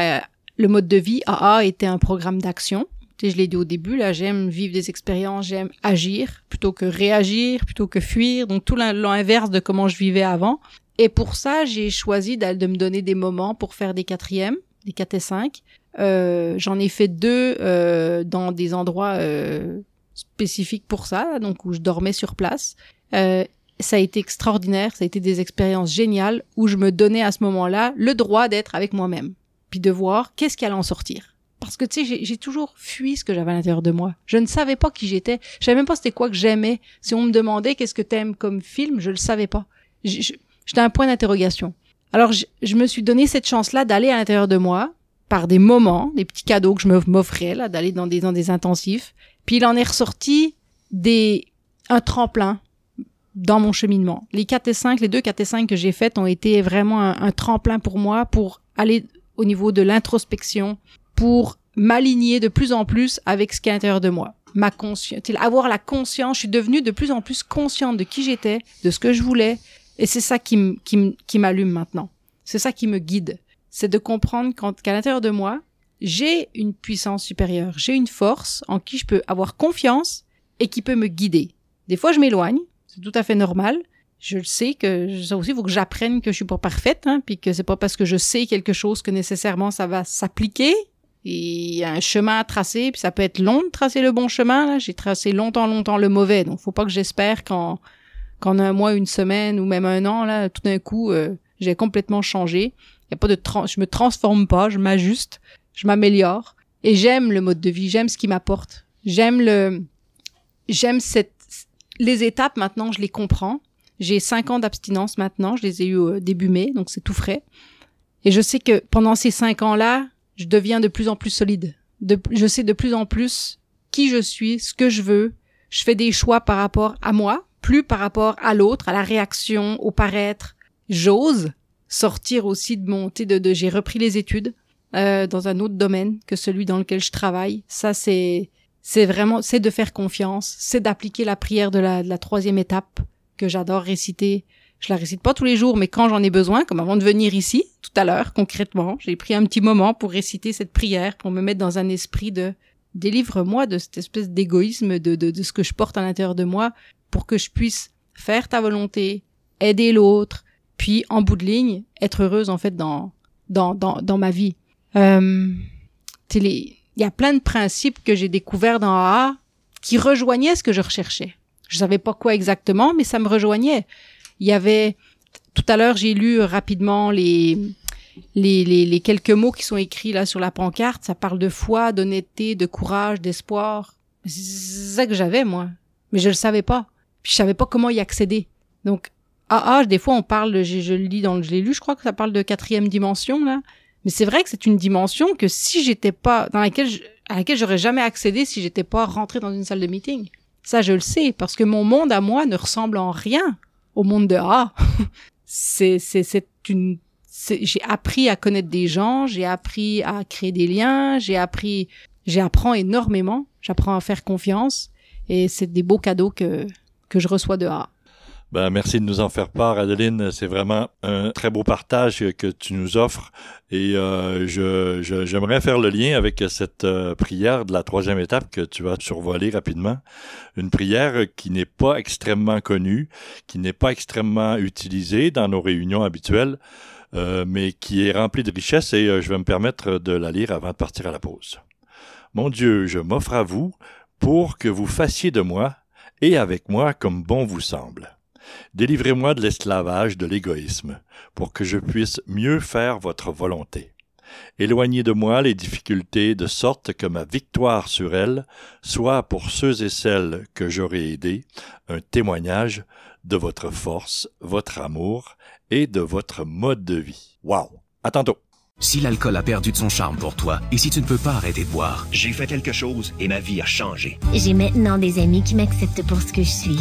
C: le mode de vie AA était un programme d'action je l'ai dit au début, là, j'aime vivre des expériences, j'aime agir plutôt que réagir, plutôt que fuir. Donc tout l'inverse de comment je vivais avant. Et pour ça, j'ai choisi de me donner des moments pour faire des quatrièmes, des 4 et 5. Euh, J'en ai fait deux euh, dans des endroits euh, spécifiques pour ça, donc où je dormais sur place. Euh, ça a été extraordinaire, ça a été des expériences géniales où je me donnais à ce moment-là le droit d'être avec moi-même, puis de voir qu'est-ce qui allait en sortir parce que tu sais j'ai toujours fui ce que j'avais à l'intérieur de moi. Je ne savais pas qui j'étais. Je savais même pas c'était quoi que j'aimais. Si on me demandait qu'est-ce que t'aimes comme film, je le savais pas. J'étais un point d'interrogation. Alors je, me suis donné cette chance-là d'aller à l'intérieur de moi par des moments, des petits cadeaux que je m'offrais là, d'aller dans des dans des intensifs. Puis il en est ressorti des un tremplin dans mon cheminement. Les 4 et 5, les deux 4 et 5 que j'ai faites ont été vraiment un, tremplin pour moi pour aller au niveau de l'introspection, pour m'aligner de plus en plus avec ce qui est à l'intérieur de moi. Ma conscience, avoir la conscience, je suis devenue de plus en plus consciente de qui j'étais, de ce que je voulais, et c'est ça qui qui m'allume maintenant. C'est ça qui me guide. C'est de comprendre qu'à l'intérieur de moi, j'ai une puissance supérieure, j'ai une force en qui je peux avoir confiance et qui peut me guider. Des fois, je m'éloigne, c'est tout à fait normal. Je le sais que ça aussi, il faut que j'apprenne que je suis pas parfaite, hein, puis que c'est pas parce que je sais quelque chose que nécessairement ça va s'appliquer il y a un chemin à tracer, puis ça peut être long de tracer le bon chemin. J'ai tracé longtemps, longtemps le mauvais, donc faut pas que j'espère qu'en qu'en un mois, une semaine ou même un an, là, tout d'un coup, euh, j'ai complètement changé. Il y a pas de je me transforme pas, je m'ajuste, je m'améliore et j'aime le mode de vie, j'aime ce qui m'apporte, j'aime le, j'aime cette, les étapes maintenant, je les comprends. J'ai cinq ans d'abstinence maintenant, je les ai eu au début mai, donc c'est tout frais. Et je sais que pendant ces cinq ans-là, je deviens de plus en plus solide. De, je sais de plus en plus qui je suis, ce que je veux, je fais des choix par rapport à moi, plus par rapport à l'autre, à la réaction, au paraître. J'ose sortir aussi de mon, de, de j'ai repris les études euh, dans un autre domaine que celui dans lequel je travaille. Ça, c'est c'est vraiment, c'est de faire confiance, c'est d'appliquer la prière de la, troisième étape que j'adore réciter. Je la récite pas tous les jours, mais quand j'en ai besoin, comme avant de venir ici, tout à l'heure, concrètement, j'ai pris un petit moment pour réciter cette prière, pour me mettre dans un esprit de délivre-moi de cette espèce d'égoïsme de, de, ce que je porte à l'intérieur de moi pour que je puisse faire ta volonté, aider l'autre, puis en bout de ligne, être heureuse en fait dans, dans, dans, dans ma vie. Euh, il y a plein de principes que j'ai découverts dans AA qui rejoignaient ce que je recherchais. Je savais pas quoi exactement, mais ça me rejoignait. Il y avait, tout à l'heure, j'ai lu rapidement les, les, les, les, quelques mots qui sont écrits là sur la pancarte. Ça parle de foi, d'honnêteté, de courage, d'espoir. C'est ça que j'avais, moi. Mais je le savais pas. Puis je savais pas comment y accéder. Donc, AA, des fois, on parle, je, le lis dans je l'ai lu, je crois que ça parle de quatrième dimension, là. Mais c'est vrai que c'est une dimension que si j'étais pas dans laquelle je, à laquelle j'aurais jamais accédé si j'étais pas rentré dans une salle de meeting. Ça, je le sais parce que mon monde à moi ne ressemble en rien au monde de A. c'est c'est c'est une j'ai appris à connaître des gens, j'ai appris à créer des liens, j'ai appris j'apprends énormément, j'apprends à faire confiance et c'est des beaux cadeaux que que je reçois de A.
B: Ben, merci de nous en faire part, Adeline. C'est vraiment un très beau partage que tu nous offres. Et euh, je, j'aimerais faire le lien avec cette euh, prière de la troisième étape que tu vas survoler rapidement. Une prière qui n'est pas extrêmement connue, qui n'est pas extrêmement utilisée dans nos réunions habituelles, euh, mais qui est remplie de richesse et je vais me permettre de la lire avant de partir à la pause. Mon Dieu, je m'offre à vous pour que vous fassiez de moi et avec moi comme bon vous semble Délivrez-moi de l'esclavage de l'égoïsme, pour que je puisse mieux faire votre volonté. Éloignez de moi les difficultés de sorte que ma victoire sur elles soit pour ceux et celles que j'aurai aidés un témoignage de votre force, votre amour et de votre mode de vie. Wow! À tantôt!
F: Si l'alcool a perdu de son charme pour toi et si tu ne peux pas arrêter de boire,
G: j'ai fait quelque chose et ma vie a changé.
H: J'ai maintenant des amis qui m'acceptent pour ce que je suis.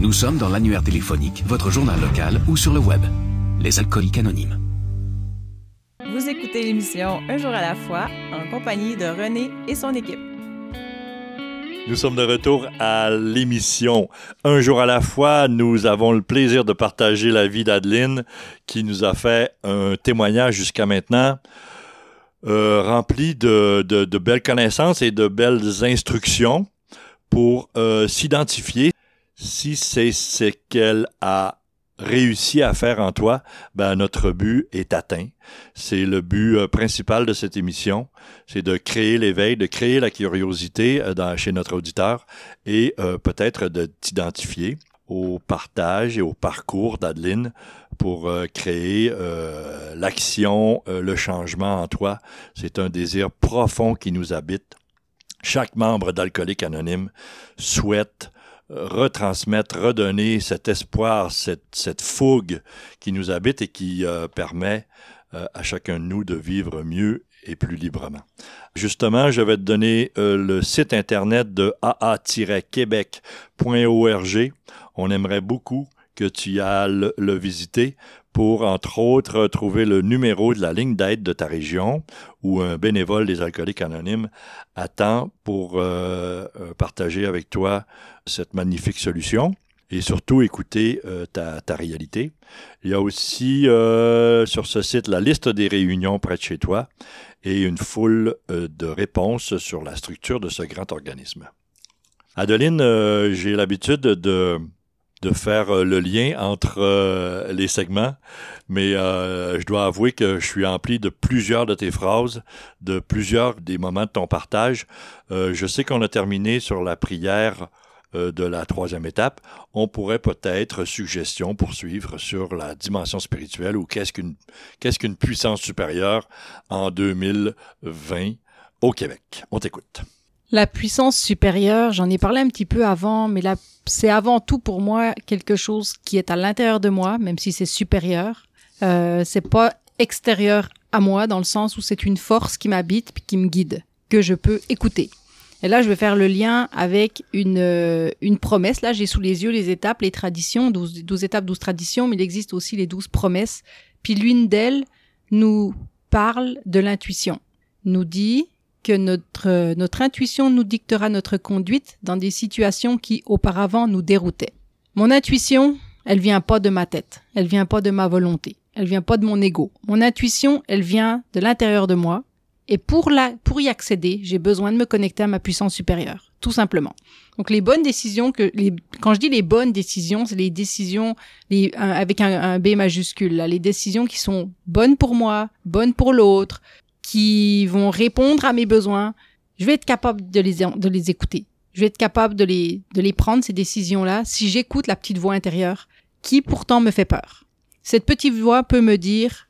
F: Nous sommes dans l'annuaire téléphonique, votre journal local ou sur le web. Les alcooliques anonymes.
A: Vous écoutez l'émission Un jour à la fois en compagnie de René et son équipe.
B: Nous sommes de retour à l'émission Un jour à la fois. Nous avons le plaisir de partager la vie d'Adeline qui nous a fait un témoignage jusqu'à maintenant euh, rempli de, de, de, belles connaissances et de belles instructions pour euh, s'identifier si c'est ce qu'elle a réussi à faire en toi, ben notre but est atteint. C'est le but euh, principal de cette émission, c'est de créer l'éveil, de créer la curiosité euh, dans, chez notre auditeur et euh, peut-être de t'identifier au partage et au parcours d'Adeline pour créer l'action, le changement en toi. C'est un désir profond qui nous habite. Chaque membre d'Alcoolique Anonyme souhaite retransmettre, redonner cet espoir, cette, cette fougue qui nous habite et qui euh, permet euh, à chacun de nous de vivre mieux et plus librement. Justement, je vais te donner euh, le site internet de aa-québec.org. On aimerait beaucoup que tu ailles le visiter pour, entre autres, trouver le numéro de la ligne d'aide de ta région où un bénévole des alcooliques anonymes attend pour euh, euh, partager avec toi cette magnifique solution et surtout écouter euh, ta, ta, réalité. Il y a aussi sur ce site la liste des réunions près de chez toi et une foule de réponses sur la structure de ce grand organisme. Adeline, j'ai l'habitude de de faire euh, le lien entre euh, les segments, mais euh, je dois avouer que je suis empli de plusieurs de tes phrases, de plusieurs des moments de ton partage. je sais qu'on a terminé sur la prière de la troisième étape. On pourrait peut-être, suggestion, poursuivre sur la dimension spirituelle ou qu'est-ce qu'une qu'est-ce qu'une puissance supérieure en 2020 au Québec. On t'écoute.
C: La puissance supérieure, j'en ai parlé un petit peu avant, mais c'est avant tout pour moi quelque chose qui est à l'intérieur de moi, même si c'est supérieur. Euh, c'est pas extérieur à moi dans le sens où c'est une force qui m'habite puis qui me guide, que je peux écouter. Et là, je vais faire le lien avec une, euh, une promesse. Là, j'ai sous les yeux les étapes, les traditions, 12, 12 étapes, 12 traditions, mais il existe aussi les 12 promesses. Puis l'une d'elles nous parle de l'intuition, nous dit que notre, intuition nous dictera notre conduite dans des situations qui auparavant nous déroutaient. Mon intuition, elle vient pas de ma tête, elle vient pas de ma volonté, elle vient pas de mon ego. Mon intuition, elle vient de l'intérieur de moi, et pour, y accéder, j'ai besoin de me connecter à ma puissance supérieure, tout simplement. Donc les bonnes décisions que quand je dis les bonnes décisions, c'est les décisions avec un, B majuscule, les décisions qui sont bonnes pour moi, bonnes pour l'autre, qui vont répondre à mes besoins. Je vais être capable de les écouter. Je vais être capable de les prendre ces décisions là si j'écoute la petite voix intérieure qui pourtant me fait peur. Cette petite voix peut me dire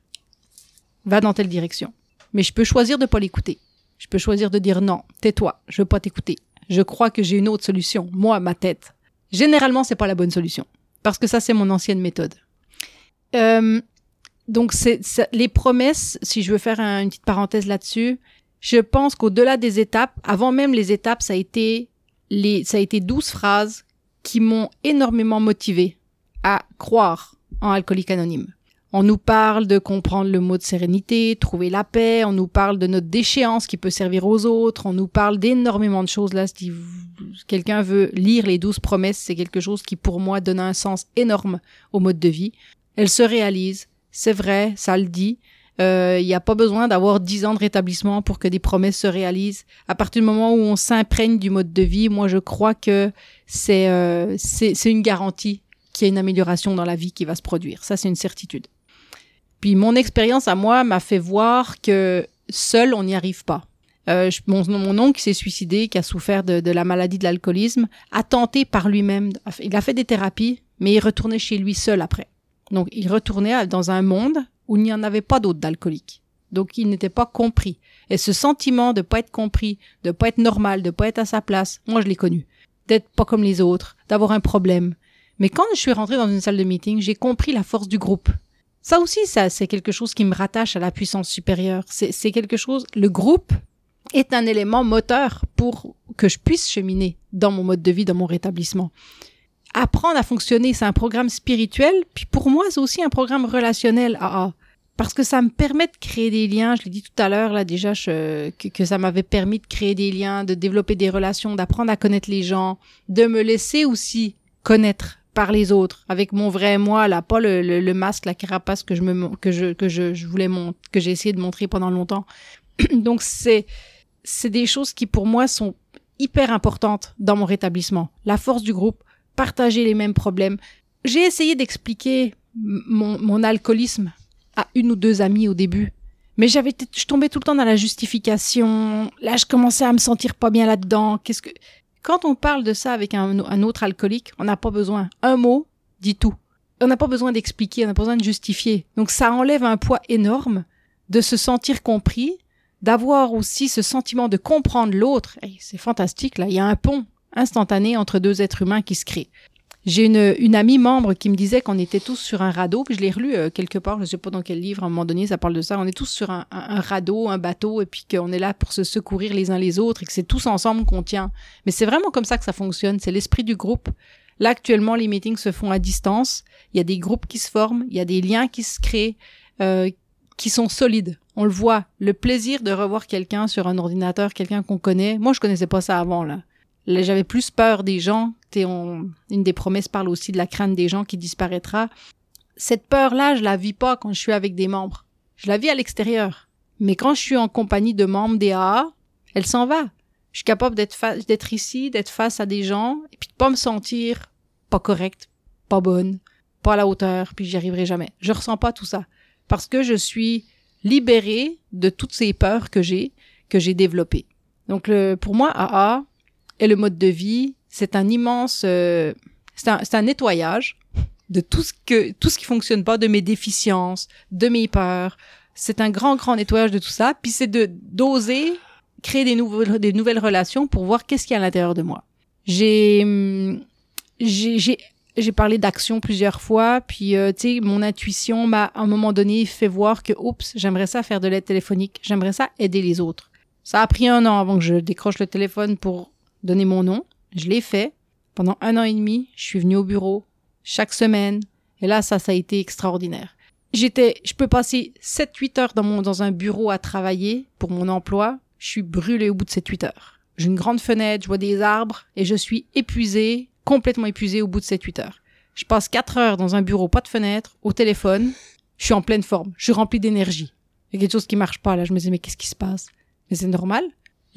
C: va dans telle direction mais je peux choisir de pas l'écouter. Je peux choisir de dire non, tais-toi, je veux pas t'écouter. Je crois que j'ai une autre solution, moi, ma tête. Généralement, c'est pas la bonne solution, parce que ça, c'est mon ancienne méthode. Euh, donc, c'est les promesses. Si je veux faire une petite parenthèse là-dessus, je pense qu'au-delà des étapes, avant même les étapes, ça a été les, ça a été douze phrases qui m'ont énormément motivé à croire en alcoolique anonyme. On nous parle de comprendre le mot de sérénité, trouver la paix, on nous parle de notre déchéance qui peut servir aux autres, on nous parle d'énormément de choses là. Si quelqu'un veut lire les douze promesses, c'est quelque chose qui pour moi donne un sens énorme au mode de vie. Elle se réalise, c'est vrai, ça le dit. Il euh, n'y a pas besoin d'avoir dix ans de rétablissement pour que des promesses se réalisent. À partir du moment où on s'imprègne du mode de vie, moi je crois que c'est euh, c'est une garantie qu'il y a une amélioration dans la vie qui va se produire. Ça c'est une certitude. Puis mon expérience à moi m'a fait voir que seul on n'y arrive pas. Euh, mon, mon, oncle s'est suicidé, qui a souffert de, de la maladie de l'alcoolisme, a tenté par lui-même. Il a fait des thérapies, mais il retournait chez lui seul après. Donc il retournait dans un monde où il n'y en avait pas d'autres d'alcooliques. Donc il n'était pas compris. Et ce sentiment de pas être compris, de pas être normal, de pas être à sa place, moi je l'ai connu. D'être pas comme les autres, d'avoir un problème. Mais quand je suis rentrée dans une salle de meeting, j'ai compris la force du groupe. Ça aussi, ça, c'est quelque chose qui me rattache à la puissance supérieure. C'est quelque chose, le groupe est un élément moteur pour que je puisse cheminer dans mon mode de vie, dans mon rétablissement. Apprendre à fonctionner, c'est un programme spirituel, puis pour moi, c'est aussi un programme relationnel. Ah, ah. parce que ça me permet de créer des liens. Je l'ai dit tout à l'heure, là, déjà, que, que ça m'avait permis de créer des liens, de développer des relations, d'apprendre à connaître les gens, de me laisser aussi connaître par les autres, avec mon vrai moi, là, pas le, le, masque, la carapace que je me que je que je, je voulais que j'ai essayé de montrer pendant longtemps. Donc c'est c'est des choses qui pour moi sont hyper importantes dans mon rétablissement. La force du groupe, partager les mêmes problèmes. J'ai essayé d'expliquer mon, mon alcoolisme à une ou deux amies au début. Mais j'avais, je tombais tout le temps dans la justification. Là, je commençais à me sentir pas bien là-dedans. Qu'est-ce que, quand on parle de ça avec un, autre alcoolique, on n'a pas besoin. Un mot dit tout. On n'a pas besoin d'expliquer, on n'a pas besoin de justifier. Donc ça enlève un poids énorme de se sentir compris, d'avoir aussi ce sentiment de comprendre l'autre. c'est fantastique, là, il y a un pont instantané entre deux êtres humains qui se crée. J'ai une, une amie membre qui me disait qu'on était tous sur un radeau, puis je l'ai relu euh, quelque part, je ne sais pas dans quel livre, à un moment donné, ça parle de ça. On est tous sur un, un, radeau, un bateau, et puis qu'on est là pour se secourir les uns les autres, et que c'est tous ensemble qu'on tient. Mais c'est vraiment comme ça que ça fonctionne, c'est l'esprit du groupe. Là, actuellement, les meetings se font à distance. Il y a des groupes qui se forment, il y a des liens qui se créent, euh, qui sont solides. On le voit. Le plaisir de revoir quelqu'un sur un ordinateur, quelqu'un qu'on connaît. Moi, je connaissais pas ça avant, là. J'avais plus peur des gens. une des promesses parle aussi de la crainte des gens qui disparaîtra. Cette peur-là, je la vis pas quand je suis avec des membres. Je la vis à l'extérieur. Mais quand je suis en compagnie de membres des AA, elle s'en va. Je suis capable d'être d'être ici, d'être face à des gens, et puis de pas me sentir pas correcte, pas bonne, pas à la hauteur, puis j'y arriverai jamais. Je ressens pas tout ça. Parce que je suis libérée de toutes ces peurs que j'ai, que j'ai développées. Donc le, pour moi, AA, et le mode de vie, c'est un immense, euh, c'est un, un, nettoyage de tout ce que tout ce qui fonctionne pas, de mes déficiences, de mes peurs. C'est un grand grand nettoyage de tout ça. Puis c'est de d'oser créer des nouvelles des nouvelles relations pour voir qu'est-ce qu'il y a à l'intérieur de moi. J'ai j'ai j'ai parlé d'action plusieurs fois, puis euh, tu sais, mon intuition m'a à un moment donné fait voir que, oups, j'aimerais ça faire de l'aide téléphonique, j'aimerais ça aider les autres Ça a pris un an avant que je décroche le téléphone pour donner mon nom. Je l'ai fait. Pendant un an et demi, je suis venue au bureau chaque semaine. Et là, ça, ça a été extraordinaire. J'étais, je peux passer 7-8 heures dans mon, dans un bureau à travailler pour mon emploi. Je suis brûlée au bout de ces 8 heures. J'ai une grande fenêtre, je vois des arbres et je suis épuisée, complètement épuisée au bout de ces 8 heures. Je passe 4 heures dans un bureau, pas de fenêtre, au téléphone. Je suis en pleine forme. Je suis remplie d'énergie. Il y a quelque chose qui marche pas là. Je me dis mais qu'est-ce qui se passe? Mais c'est normal.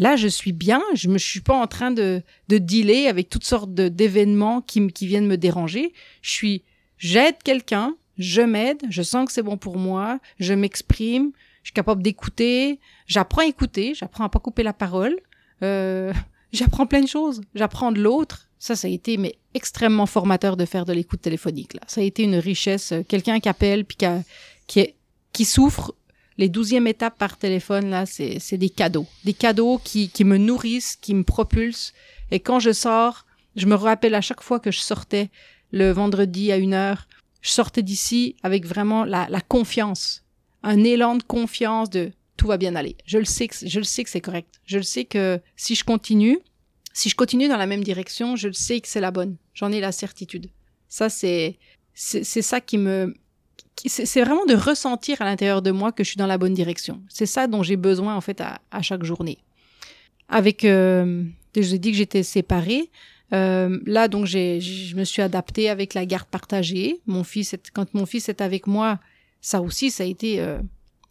C: Là, je suis bien. Je me suis pas en train de de dealer avec toutes sortes d'événements qui qui viennent me déranger. Je suis j'aide quelqu'un, je m'aide, je sens que c'est bon pour moi, je m'exprime, je suis capable d'écouter, j'apprends à écouter, j'apprends à pas couper la parole, euh, j'apprends plein de choses, j'apprends de l'autre. Ça, ça a été mais extrêmement formateur de faire de l'écoute téléphonique. Là, ça a été une richesse. Quelqu'un qui appelle puis qui, a, qui, est, qui souffre. Les douzièmes étapes par téléphone là, c'est des cadeaux, des cadeaux qui qui me nourrissent, qui me propulsent. Et quand je sors, je me rappelle à chaque fois que je sortais le vendredi à une heure, je sortais d'ici avec vraiment la, la confiance, un élan de confiance de tout va bien aller. Je le sais que je le sais que c'est correct. Je le sais que si je continue, si je continue dans la même direction, je le sais que c'est la bonne. J'en ai la certitude. Ça c'est c'est ça qui me c'est vraiment de ressentir à l'intérieur de moi que je suis dans la bonne direction. C'est ça dont j'ai besoin en fait à, chaque journée. Avec, euh, je vous ai dit que j'étais séparée. Euh, là, donc, je me suis adaptée avec la garde partagée. Mon fils, est, quand mon fils est avec moi, ça aussi, ça a été. Euh,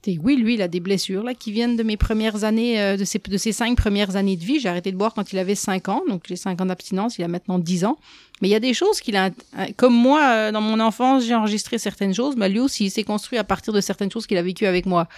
C: oui, lui, il a des blessures là qui viennent de mes premières années, euh, de ses de ses cinq premières années de vie. J'ai arrêté de boire quand il avait cinq ans, donc j'ai cinq ans d'abstinence. Il a maintenant dix ans. Mais il y a des choses qu'il a, comme moi, euh, dans mon enfance, j'ai enregistré certaines choses. Mais lui aussi, il s'est construit à partir de certaines choses qu'il a vécues avec moi.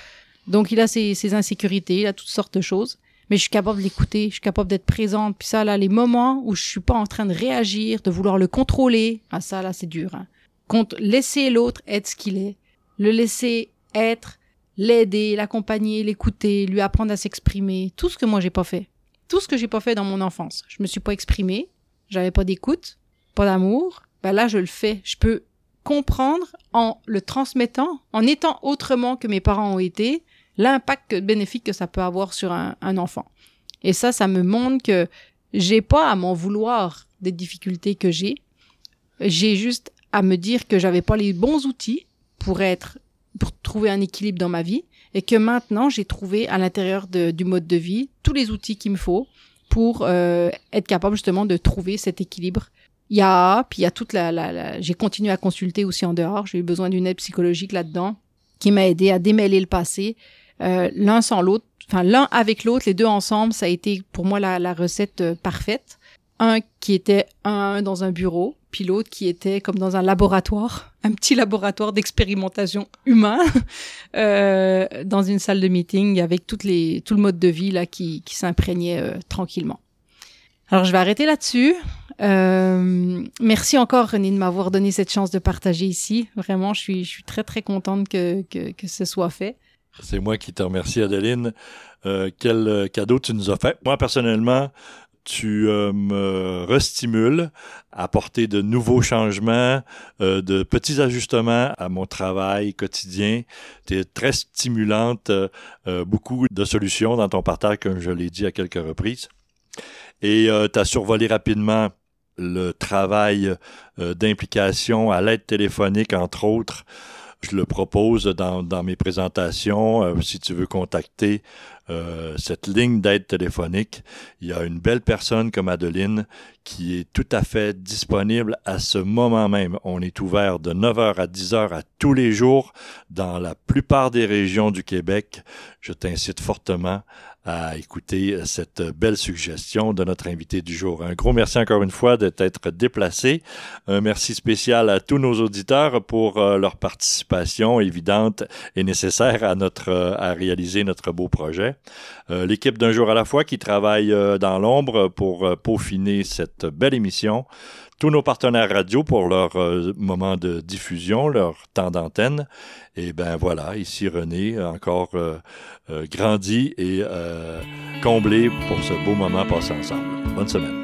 C: Donc, il a ses, ses insécurités, il a toutes sortes de choses mais je suis capable de l'écouter, je suis capable d'être présente. Puis ça, là, les moments où je suis pas en train de réagir, de vouloir le contrôler, ah ça, là, c'est dur. Hein. Contre laisser l'autre être ce qu'il est, le laisser être, l'aider, l'accompagner, l'écouter, lui apprendre à s'exprimer, tout ce que moi j'ai pas fait, tout ce que j'ai pas fait dans mon enfance. Je me suis pas exprimée, j'avais pas d'écoute, pas d'amour. Ben là, je le fais. Je peux comprendre en le transmettant, en étant autrement que mes parents ont été, l'impact bénéfique que ça peut avoir sur un, un, enfant. Et ça, ça me montre que j'ai pas à m'en vouloir des difficultés que j'ai. J'ai juste à me dire que j'avais pas les bons outils pour être, pour trouver un équilibre dans ma vie et que maintenant j'ai trouvé à l'intérieur du mode de vie tous les outils qu'il me faut pour euh, être capable justement de trouver cet équilibre. Il y a, puis il y a toute la, la, la j'ai continué à consulter aussi en dehors. J'ai eu besoin d'une aide psychologique là-dedans qui m'a aidé à démêler le passé euh, l'un sans l'autre, enfin l'un avec l'autre, les deux ensemble, ça a été pour moi la, la recette euh, parfaite. Un qui était un dans un bureau, puis l'autre qui était comme dans un laboratoire, un petit laboratoire d'expérimentation humain, euh, dans une salle de meeting avec tout le mode de vie là qui, qui s'imprégnait euh, tranquillement. Alors je vais arrêter là-dessus. Euh, merci encore René de m'avoir donné cette chance de partager ici. Vraiment, je suis, très très contente que, que, que ce soit fait.
B: C'est moi qui te remercie, Adeline. Quel cadeau tu nous as fait? Moi, personnellement, tu euh, me restimules à apporter de nouveaux changements, euh, de petits ajustements à mon travail quotidien. Tu es très stimulante, euh, beaucoup de solutions dans ton partage, comme je l'ai dit à quelques reprises. Et tu as survolé rapidement le travail d'implication à l'aide téléphonique, entre autres. Je le propose dans, dans mes présentations. Euh, si tu veux contacter euh, cette ligne d'aide téléphonique, il y a une belle personne comme Adeline qui est tout à fait disponible à ce moment même. On est ouvert de 9h à 10h à tous les jours dans la plupart des régions du Québec. Je t'incite fortement à écouter cette belle suggestion de notre invité du jour. Un gros merci encore une fois de t'être déplacé. Un merci spécial à tous nos auditeurs pour euh, leur participation évidente et nécessaire à notre euh, à réaliser notre beau projet. Euh, l'équipe d'un jour à la fois qui travaille dans l'ombre pour peaufiner cette belle émission tous nos partenaires radio pour leur euh, moment de diffusion, leur temps d'antenne. Et ben voilà, ici René, encore euh, euh, grandi et comblé pour ce beau moment passé ensemble. Bonne semaine.